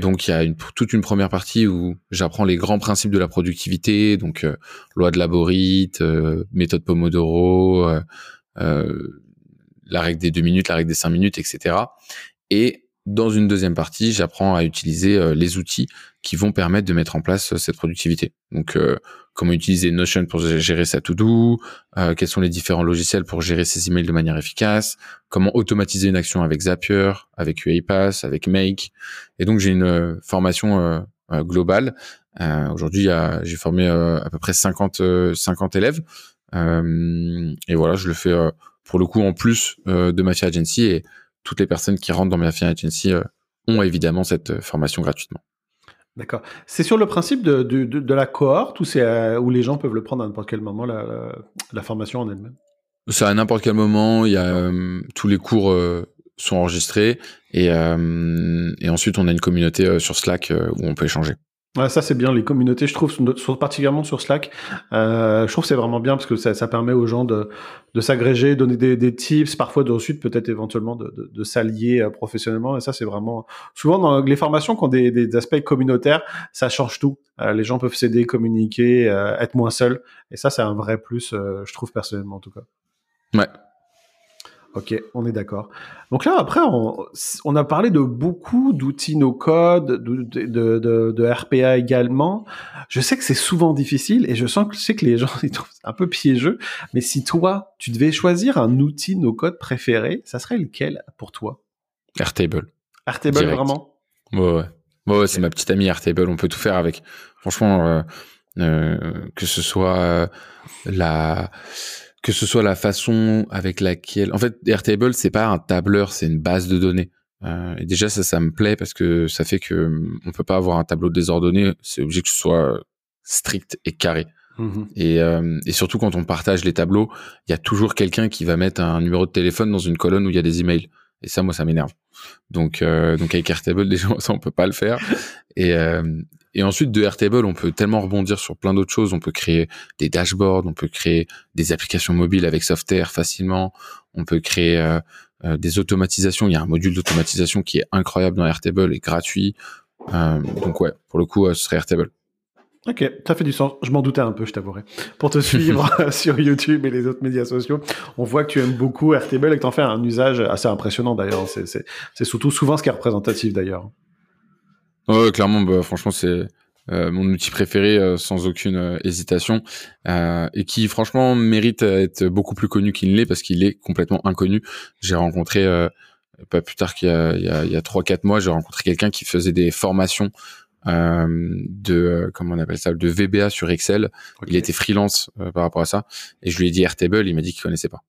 Donc il y a une, toute une première partie où j'apprends les grands principes de la productivité, donc euh, loi de Laborit, euh, méthode Pomodoro, euh, euh, la règle des deux minutes, la règle des cinq minutes, etc. Et dans une deuxième partie, j'apprends à utiliser euh, les outils qui vont permettre de mettre en place euh, cette productivité. Donc, euh, comment utiliser Notion pour gérer sa to-do, quels sont les différents logiciels pour gérer ses emails de manière efficace, comment automatiser une action avec Zapier, avec UiPath, avec Make. Et donc, j'ai une formation globale. Aujourd'hui, j'ai formé à peu près 50, 50 élèves. et voilà, je le fais pour le coup en plus de ma agency et toutes les personnes qui rentrent dans ma Agency euh, ont évidemment cette euh, formation gratuitement. D'accord. C'est sur le principe de, de, la cohorte ou c'est euh, où les gens peuvent le prendre à n'importe quel moment, la, formation en elle-même? C'est à n'importe quel moment. Il y a, tous les cours sont enregistrés et, et ensuite on a une communauté sur Slack où on peut échanger. Ouais, ça c'est bien, les communautés, je trouve, particulièrement sur Slack, euh, je trouve c'est vraiment bien parce que ça, ça permet aux gens de, de s'agréger, donner des, des, tips, parfois de ensuite peut-être éventuellement de, de, de s'allier euh, professionnellement. Et ça c'est vraiment souvent dans les formations qui ont des, des aspects communautaires, ça change tout. Euh, les gens peuvent s'aider, communiquer, euh, être moins seuls. Et ça c'est un vrai plus, je trouve personnellement en tout cas. Ouais, Ok, on est d'accord. Donc là, après, on, a parlé de beaucoup d'outils no-code, de, de, de, de, RPA également. Je sais que c'est souvent difficile et je sens que, je sais que les gens ils trouvent un peu piégeux. Mais si toi, tu devais choisir un outil no-code préféré, ça serait lequel pour toi? Airtable. Airtable, vraiment? Ouais, ouais. ouais c'est ma petite amie Airtable. On peut tout faire avec. Franchement, euh, euh, que ce soit euh, la que ce soit la façon avec laquelle, en fait, Airtable c'est pas un tableur, c'est une base de données. Euh, et déjà ça, ça me plaît parce que ça fait que hum, on peut pas avoir un tableau désordonné. C'est obligé que ce soit strict et carré. Mmh et, euh, et, surtout quand on partage les tableaux, il y a toujours quelqu'un qui va mettre un numéro de téléphone dans une colonne où il y a des emails. Et ça, moi, ça m'énerve. Donc, euh, donc avec Airtable, déjà, ça, on peut pas le faire. Et, euh, et ensuite, de Airtable, on peut tellement rebondir sur plein d'autres choses. On peut créer des dashboards, on peut créer des applications mobiles avec Softair facilement. On peut créer euh, euh, des automatisations. Il y a un module d'automatisation qui est incroyable dans Airtable et gratuit. Euh, donc ouais, pour le coup, ce serait Airtable. Ok, ça fait du sens. Je m'en doutais un peu, je t'avouerai. Pour te suivre sur YouTube et les autres médias sociaux, on voit que tu aimes beaucoup Airtable et que tu en fais un usage assez impressionnant d'ailleurs. C'est surtout souvent ce qui est représentatif d'ailleurs. Ouais, clairement, bah, franchement, c'est euh, mon outil préféré euh, sans aucune euh, hésitation et qui, franchement, mérite d'être beaucoup plus connu qu'il ne l'est parce qu'il est complètement inconnu. J'ai rencontré pas plus tard qu'il y a, il y a, il y a 3-4 mois, j'ai rencontré quelqu'un qui faisait des formations de comment on appelle ça de VBA sur Excel. Il était freelance par rapport à ça et je lui ai dit Airtable, il m'a dit qu'il connaissait pas.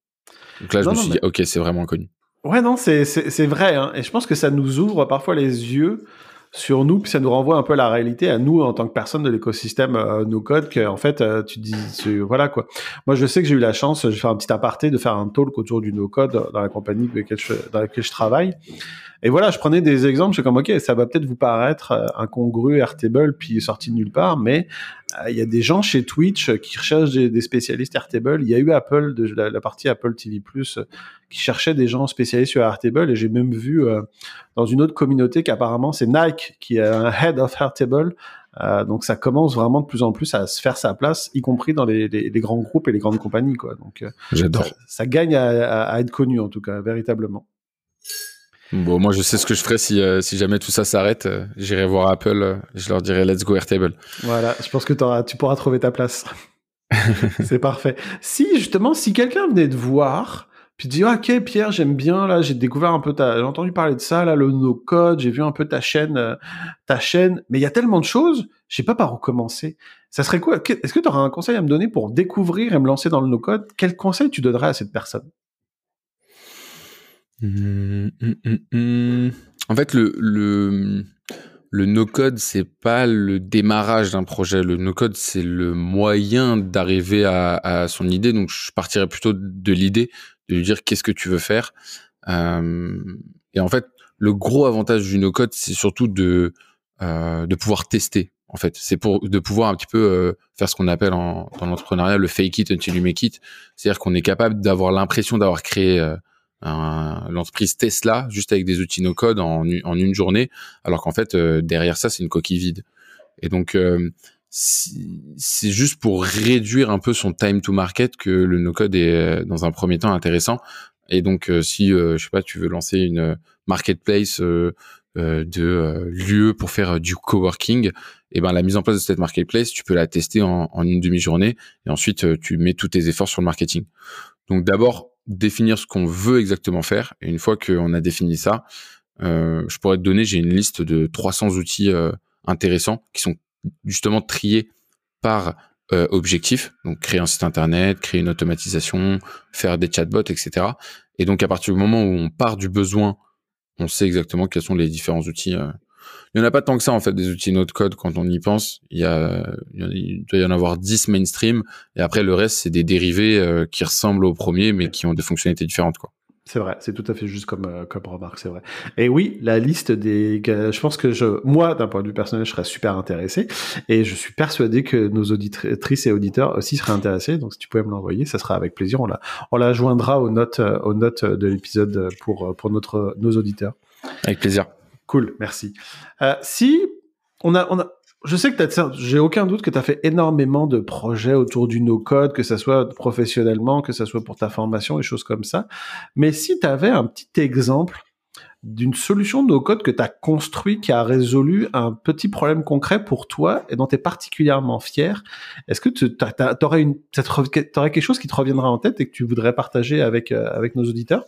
Donc là, je me suis dit ok, c'est vraiment inconnu. Ouais, non, c'est c'est vrai, hein, et je pense que ça nous ouvre parfois les yeux sur nous, puis ça nous renvoie un peu à la réalité, à nous en tant que personne de l'écosystème euh, no que en fait euh, tu dis voilà quoi. Moi je sais que j'ai eu la chance, je faire un petit aparté, de faire un talk autour du no code dans la compagnie dans laquelle je travaille. Et voilà, je prenais des exemples, je suis comme, ok, ça va peut-être vous paraître euh, incongru, Airtable, puis sorti de nulle part, mais il y a des gens chez Twitch qui recherchent des, spécialistes Airtable. Il y a eu Apple, de, la, partie Apple TV+, qui cherchait des gens spécialisés sur Airtable, et j'ai même vu euh, dans une autre communauté qu'apparemment c'est Nike qui est un head of Airtable, donc ça commence vraiment de plus en plus à se faire sa place, y compris dans les, grands groupes et les grandes compagnies. Quoi. Donc J'adore. Ça, gagne à, être connu en tout cas, véritablement. Bon, moi je sais ce que je ferai si, euh, si jamais tout ça s'arrête. Euh, j'irai voir Apple, euh, je leur dirai let's go Airtable. Voilà, je pense que tu pourras trouver ta place. c'est parfait. Si justement, si quelqu'un venait te voir, puis te dit ok Pierre, j'aime bien là, j'ai découvert un peu ta, j'ai entendu parler de ça là, le no code, j'ai vu un peu ta chaîne, ta chaîne, mais il y a tellement de choses, je sais pas par où commencer. Ça serait quoi? Est-ce que tu auras un conseil à me donner pour découvrir et me lancer dans le no code? Quel conseil tu donnerais à cette personne? En fait, le, le, le no-code, c'est pas le démarrage d'un projet. Le no-code, c'est le moyen d'arriver à, à, son idée. Donc, je partirais plutôt de l'idée, de lui dire qu'est-ce que tu veux faire? Euh, et en fait, le gros avantage du no-code, c'est surtout de, euh, de pouvoir tester. En fait, c'est pour de pouvoir un petit peu euh, faire ce qu'on appelle en, dans l'entrepreneuriat le fake it until you make it. C'est-à-dire qu'on est capable d'avoir l'impression d'avoir créé l'entreprise Tesla juste avec des outils no code en, une journée, alors qu'en fait euh, derrière ça c'est une coquille vide. Et donc euh, c'est juste pour réduire un peu son time to market que le no code est euh, dans un premier temps intéressant. Et donc, si je sais pas, tu veux lancer une marketplace de lieu pour faire du coworking, et eh ben la mise en place de cette marketplace, tu peux la tester en, en une demi-journée et ensuite tu mets tous tes efforts sur le marketing. Donc d'abord définir ce qu'on veut exactement faire et une fois qu'on a défini ça, euh, je pourrais te donner, j'ai une liste de 300 outils euh, intéressants qui sont justement triés par euh, objectif. Donc créer un site internet, créer une automatisation, faire des chatbots, etc. Et donc à partir du moment où on part du besoin, on sait exactement quels sont les différents outils. Il n'y en a pas tant que ça en fait des outils Node code quand on y pense. Il y a, il doit y en avoir 10 mainstream et après le reste c'est des dérivés qui ressemblent au premier mais qui ont des fonctionnalités différentes quoi. C'est vrai, c'est tout à fait juste comme, euh, comme remarque, c'est vrai. Et oui, la liste des... Je pense que je, moi, d'un point de vue personnel, je serais super intéressé. Et je suis persuadé que nos auditrices et auditeurs aussi seraient intéressés. Donc si tu pouvais me l'envoyer, ça sera avec plaisir. On la, on la joindra aux notes, euh, aux notes de l'épisode pour, pour notre, nos auditeurs. Avec plaisir. Cool, merci. Euh, si on a, on a, je sais que j'ai aucun doute que tu as fait énormément de projets autour du no-code, que ça soit professionnellement, que ça soit pour ta formation et choses comme ça. Mais si tu avais un petit exemple d'une solution no-code que tu as construit, qui a résolu un petit problème concret pour toi et dont tu es particulièrement fier, est-ce que tu aurais, une, aurais quelque chose qui te reviendra en tête et que tu voudrais partager avec, euh, avec nos auditeurs?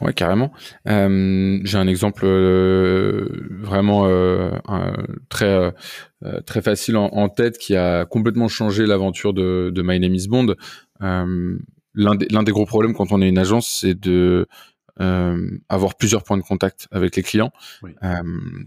Ouais, carrément. Euh, j'ai un exemple euh, vraiment euh, très très facile en, tête qui a complètement changé l'aventure de, de My Name Is Bond. l'un des, l'un des gros problèmes quand on est une agence, c'est de avoir plusieurs points de contact avec les clients.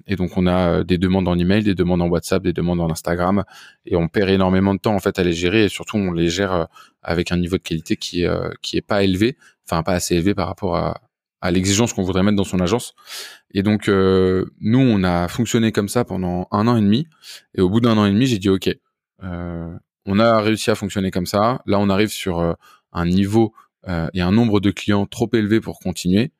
et donc on a des demandes en email, des demandes en WhatsApp, des demandes en Instagram, et on perd énormément de temps en fait à les gérer. Et surtout on les gère avec un niveau de qualité qui est qui est pas élevé, enfin pas assez élevé par rapport à, à l'exigence qu'on voudrait mettre dans son agence. Et donc, euh, nous, on a fonctionné comme ça pendant un an et demi. Et au bout d'un an et demi, j'ai dit, OK, euh, on a réussi à fonctionner comme ça. Là, on arrive sur euh, un niveau et un nombre de clients trop élevé pour continuer.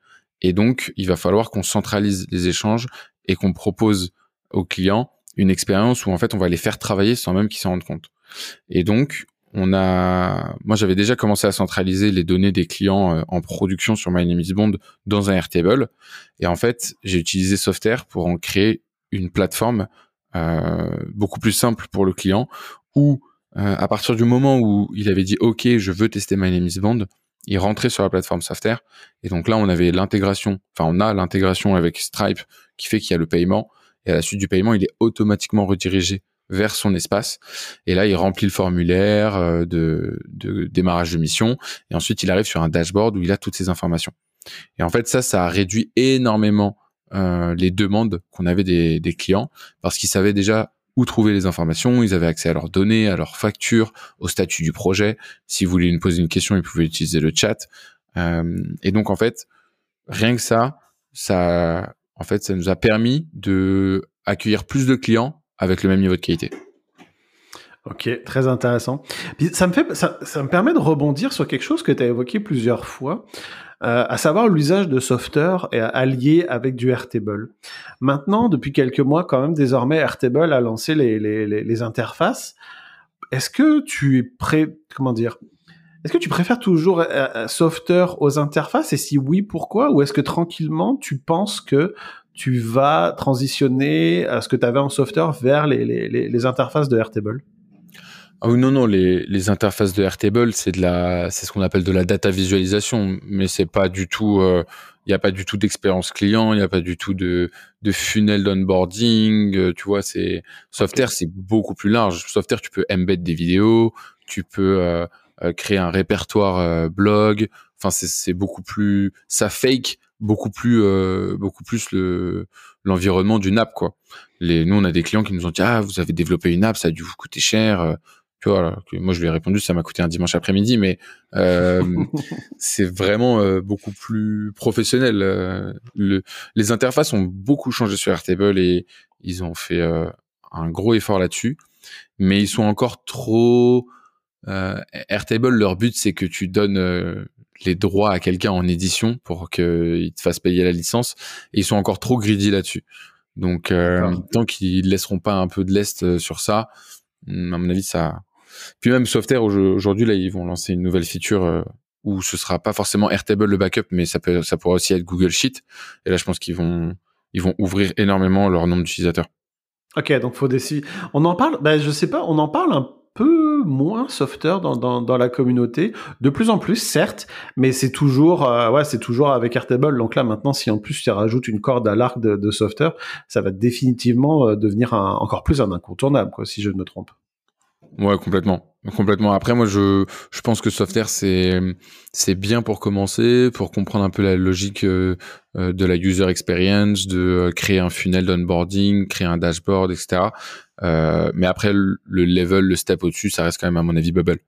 Et donc, il va falloir qu'on centralise les échanges et qu'on propose aux clients une expérience où, en fait, on va les faire travailler sans même qu'ils s'en rendent compte. Et donc, on a, moi j'avais déjà commencé à centraliser les données des clients euh, en production sur My Name Bond dans un Airtable. Et en fait, j'ai utilisé Software pour en créer une plateforme euh, beaucoup plus simple pour le client où euh, à partir du moment où il avait dit OK, je veux tester My Bond, il rentrait sur la plateforme Software. Et donc là, on avait l'intégration, enfin on a l'intégration avec Stripe qui fait qu'il y a le paiement. Et à la suite du paiement, il est automatiquement redirigé vers son espace. Et là, il remplit le formulaire euh, de, de, démarrage de mission. Et ensuite, il arrive sur un dashboard où il a toutes ces informations. Et en fait, ça, ça a réduit énormément euh, les demandes qu'on avait des, des clients parce qu'ils savaient déjà où trouver les informations, ils avaient accès à leurs données, à leurs factures, au statut du projet. S'ils voulaient nous poser une question, ils pouvaient utiliser le chat. Euh, et donc, en fait, rien que ça, ça, en fait, ça nous a permis de accueillir plus de clients avec le même niveau de qualité. Ok, très intéressant. ça me fait, ça, me permet de rebondir sur quelque chose que tu as évoqué plusieurs fois, euh, à savoir l'usage de software allié avec du Airtable. Maintenant, depuis quelques mois, quand même, désormais, Airtable a lancé les, interfaces. Est-ce que tu es prêt, comment dire, est-ce que tu préfères toujours euh, euh, aux interfaces? Et si oui, pourquoi? Ou est-ce que tranquillement tu penses que tu vas transitionner à ce que tu avais en software vers les, les, les interfaces de Airtable. Ah oui, non, non, les, les interfaces de Airtable, c'est de la, c'est ce qu'on appelle de la data visualisation, mais c'est pas du tout, il euh, n'y a pas du tout d'expérience client, il n'y a pas du tout de, de funnel d'onboarding, euh, tu vois, c'est, Software, c'est beaucoup plus large. Software, tu peux embed des vidéos, tu peux euh, créer un répertoire blog, enfin, c'est beaucoup plus, ça fake beaucoup plus euh, beaucoup plus le l'environnement d'une app quoi. Les nous on a des clients qui nous ont dit ah vous avez développé une app ça a dû vous coûter cher euh, tu vois moi je lui ai répondu ça m'a coûté un dimanche après-midi mais euh, c'est vraiment euh, beaucoup plus professionnel le, les interfaces ont beaucoup changé sur Airtable et ils ont fait un gros effort là-dessus mais ils sont encore trop Airtable leur but c'est que tu donnes les droits à quelqu'un en édition pour qu'il te fasse payer la licence. Et ils sont encore trop greedy là-dessus. Donc, euh, tant qu'ils laisseront pas un peu de l'est euh, sur ça, hmm, à mon avis, ça. Puis même Software aujourd'hui, là, ils vont lancer une nouvelle feature euh, où ce sera pas forcément Airtable le backup, mais ça peut, ça pourra aussi être Google Sheet. Et là, je pense qu'ils vont, ils vont ouvrir énormément leur nombre d'utilisateurs. Ok, donc faut décider. On en parle, ben, je sais pas, on en parle un peu moins software dans, dans, la communauté, de plus en plus certes, mais c'est toujours euh, ouais c'est toujours avec Airtable. Donc là maintenant si en plus tu rajoutes une corde à l'arc de, de ça va définitivement euh, devenir encore plus un incontournable quoi si je ne me trompe. Ouais complètement. Complètement. Après, moi, je, je pense que Software, c'est, c'est bien pour commencer, pour comprendre un peu la logique euh, euh, de la user experience, de euh, créer un funnel d'onboarding, créer un dashboard, etc. Euh, mais après, le level, le step au-dessus, ça reste quand même, à mon avis, Bubble.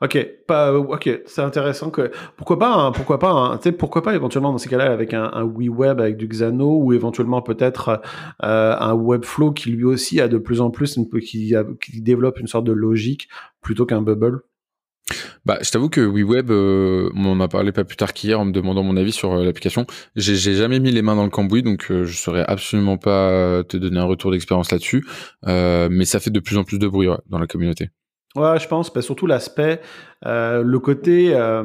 Ok, pas, ok, c'est intéressant que pourquoi pas, pourquoi pas, pourquoi pas éventuellement dans ces cas-là avec un, WeWeb avec du Xano ou éventuellement peut-être euh, un Webflow qui lui aussi a de plus en plus qui, développe une sorte de logique plutôt qu'un Bubble? Bah, je t'avoue que WeWeb, euh, on en a parlé pas plus tard qu'hier en me demandant mon avis sur euh, l'application. J'ai jamais mis les mains dans le cambouis, donc euh, je saurais absolument pas te donner un retour d'expérience là-dessus. Euh, mais ça fait de plus en plus de bruit dans la communauté. Ouais, je pense, bah, surtout l'aspect, euh, le côté euh,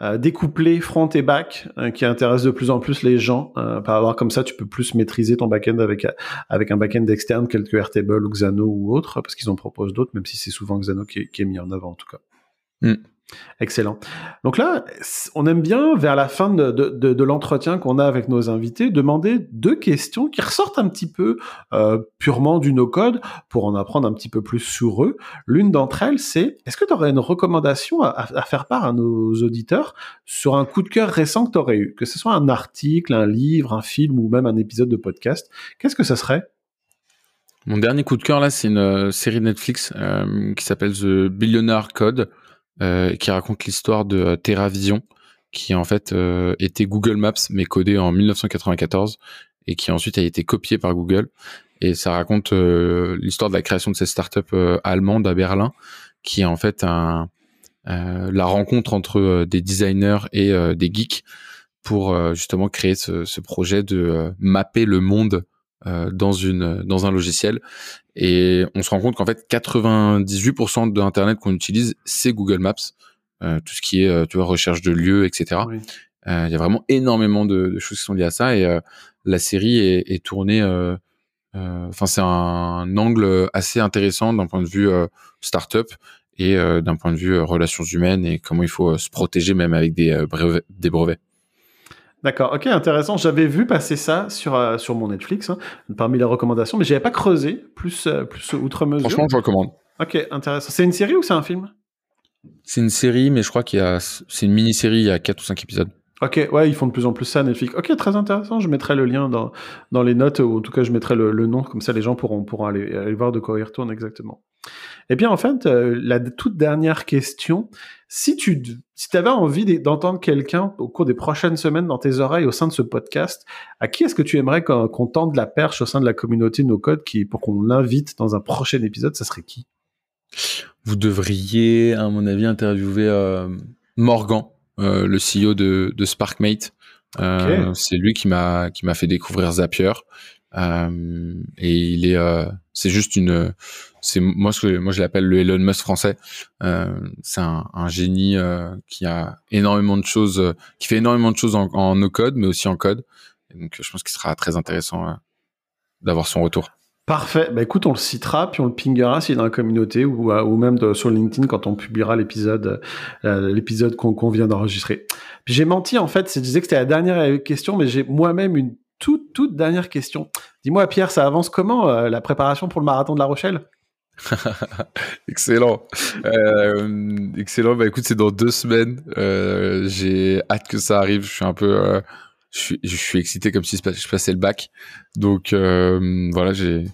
euh, découplé front et back qui intéresse de plus en plus les gens. Par avoir comme ça, tu peux plus maîtriser ton backend avec avec un backend externe, tel que Airtable ou Xano ou autre, parce qu'ils en proposent d'autres, même si c'est souvent Xano qui est, qui est, mis en avant en tout cas. Mm. Excellent. Donc là, on aime bien, vers la fin de, de, l'entretien qu'on a avec nos invités, demander deux questions qui ressortent un petit peu euh, purement du no-code pour en apprendre un petit peu plus sur eux. L'une d'entre elles, c'est est-ce que tu aurais une recommandation à, faire part à nos auditeurs sur un coup de cœur récent que tu aurais eu? Que ce soit un article, un livre, un film ou même un épisode de podcast. Qu'est-ce que ça serait? Mon dernier coup de cœur, là, c'est une euh, série Netflix euh, qui s'appelle The Billionaire Code qui raconte l'histoire de euh, TerraVision, qui en fait euh, était Google Maps mais codé en 1994 et qui ensuite a été copié par Google. Et ça raconte euh, l'histoire de la création de cette startup euh, allemande à Berlin, qui est en fait un, euh, la rencontre entre des designers et des geeks pour justement créer ce, projet de mapper le monde dans un logiciel et on se rend compte qu'en fait 98% de l'internet qu'on utilise c'est Google Maps euh, tout ce qui est euh, tu vois recherche de lieux etc il oui. euh, y a vraiment énormément de, de, choses qui sont liées à ça et euh, la série est, est tournée enfin c'est un, un, angle assez intéressant d'un point de vue startup et d'un point de vue relations humaines et comment il faut se protéger même avec des brevets, des brevets. D'accord, ok, intéressant. J'avais vu passer ça sur, euh, sur mon Netflix, hein, parmi les recommandations, mais j'avais pas creusé plus, euh, plus outre mesure. Franchement, je recommande. Ok, intéressant. C'est une série ou c'est un film? C'est une série, mais je crois qu'il y a, c'est une mini-série, il y a 4 ou 5 épisodes. Ok, ouais, ils font de plus en plus ça, Netflix. Ok, très intéressant. Je mettrai le lien dans, dans les notes, ou en tout cas, je mettrai le, le nom, comme ça les gens pourront, pourront aller, aller voir de quoi il retourne exactement. Eh bien, en fait, euh, la toute dernière question, si tu si avais envie d'entendre quelqu'un au cours des prochaines semaines dans tes oreilles au sein de ce podcast, à qui est-ce que tu aimerais qu'on qu tende la perche au sein de la communauté No Code qui, pour qu'on l'invite dans un prochain épisode, ça serait qui? Vous devriez, à mon avis, interviewer euh, Morgan, euh, le CEO de, de SparkMate. Euh, okay. C'est lui qui m'a qui m'a fait découvrir Zapier. Et il est, c'est juste une, c'est moi ce que moi je l'appelle le Elon Musk français. Euh, c'est un, génie euh, qui a énormément de choses, euh, qui fait énormément de choses en, no code, mais aussi en code. Donc je pense qu'il sera très intéressant d'avoir son retour. Parfait. Bah écoute, on le citera, puis on le pingera s'il est dans la communauté ou, même sur LinkedIn quand on publiera l'épisode, l'épisode qu'on qu vient d'enregistrer. J'ai menti en fait, je disais que c'était la dernière question, mais j'ai moi-même une toute, toute dernière question. Dis-moi, Pierre, ça avance comment la préparation pour le marathon de La Rochelle? excellent, euh, excellent. Bah écoute, c'est dans deux semaines. Euh, j'ai hâte que ça arrive. Je suis un peu, euh, je suis, je excité comme si je passais le bac. Donc voilà, j'ai,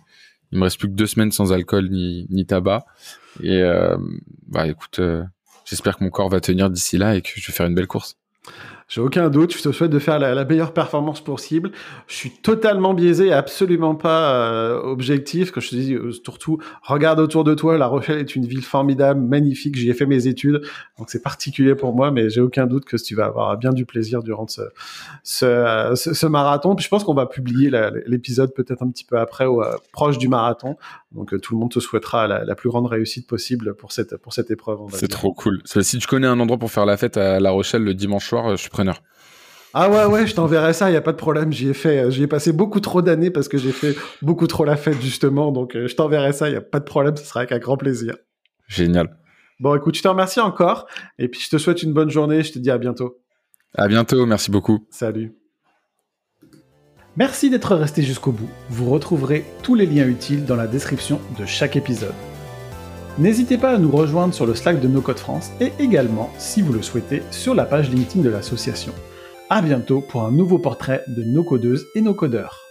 il me reste plus que deux semaines sans alcool ni, ni tabac. Et bah écoute, j'espère que mon corps va tenir d'ici là et que je vais faire une belle course. J'ai aucun doute. Je te souhaite de faire la, meilleure performance possible. Je suis totalement biaisé, absolument pas euh, objectif. Quand je te dis euh, surtout, regarde autour de toi. La Rochelle est une ville formidable, magnifique. J'y ai fait mes études, donc c'est particulier pour moi, mais j'ai aucun doute que tu vas avoir bien du plaisir durant ce, ce, ce, marathon. Puis je pense qu'on va publier l'épisode peut-être un petit peu après ou euh, proche du marathon. Donc tout le monde te souhaitera la, la, plus grande réussite possible pour cette pour cette épreuve. C'est trop cool. Si tu connais un endroit pour faire la fête à La Rochelle le dimanche soir, je suis ah ouais, ouais, je t'enverrai ça, il n'y a pas de problème. J'y ai fait, j'y ai passé beaucoup trop d'années parce que j'ai fait beaucoup trop la fête, justement. Donc, euh, je t'enverrai ça, il n'y a pas de problème, ce sera avec un grand plaisir. Génial. Bon, écoute, je te remercie encore. Et puis, je te souhaite une bonne journée. Je te dis à bientôt. À bientôt, merci beaucoup. Salut. Merci d'être resté jusqu'au bout. Vous retrouverez tous les liens utiles dans la description de chaque épisode. N'hésitez pas à nous rejoindre sur le Slack de No Code France et également, si vous le souhaitez, sur la page LinkedIn de l'association. À bientôt pour un nouveau portrait de nos codeuses et nos codeurs.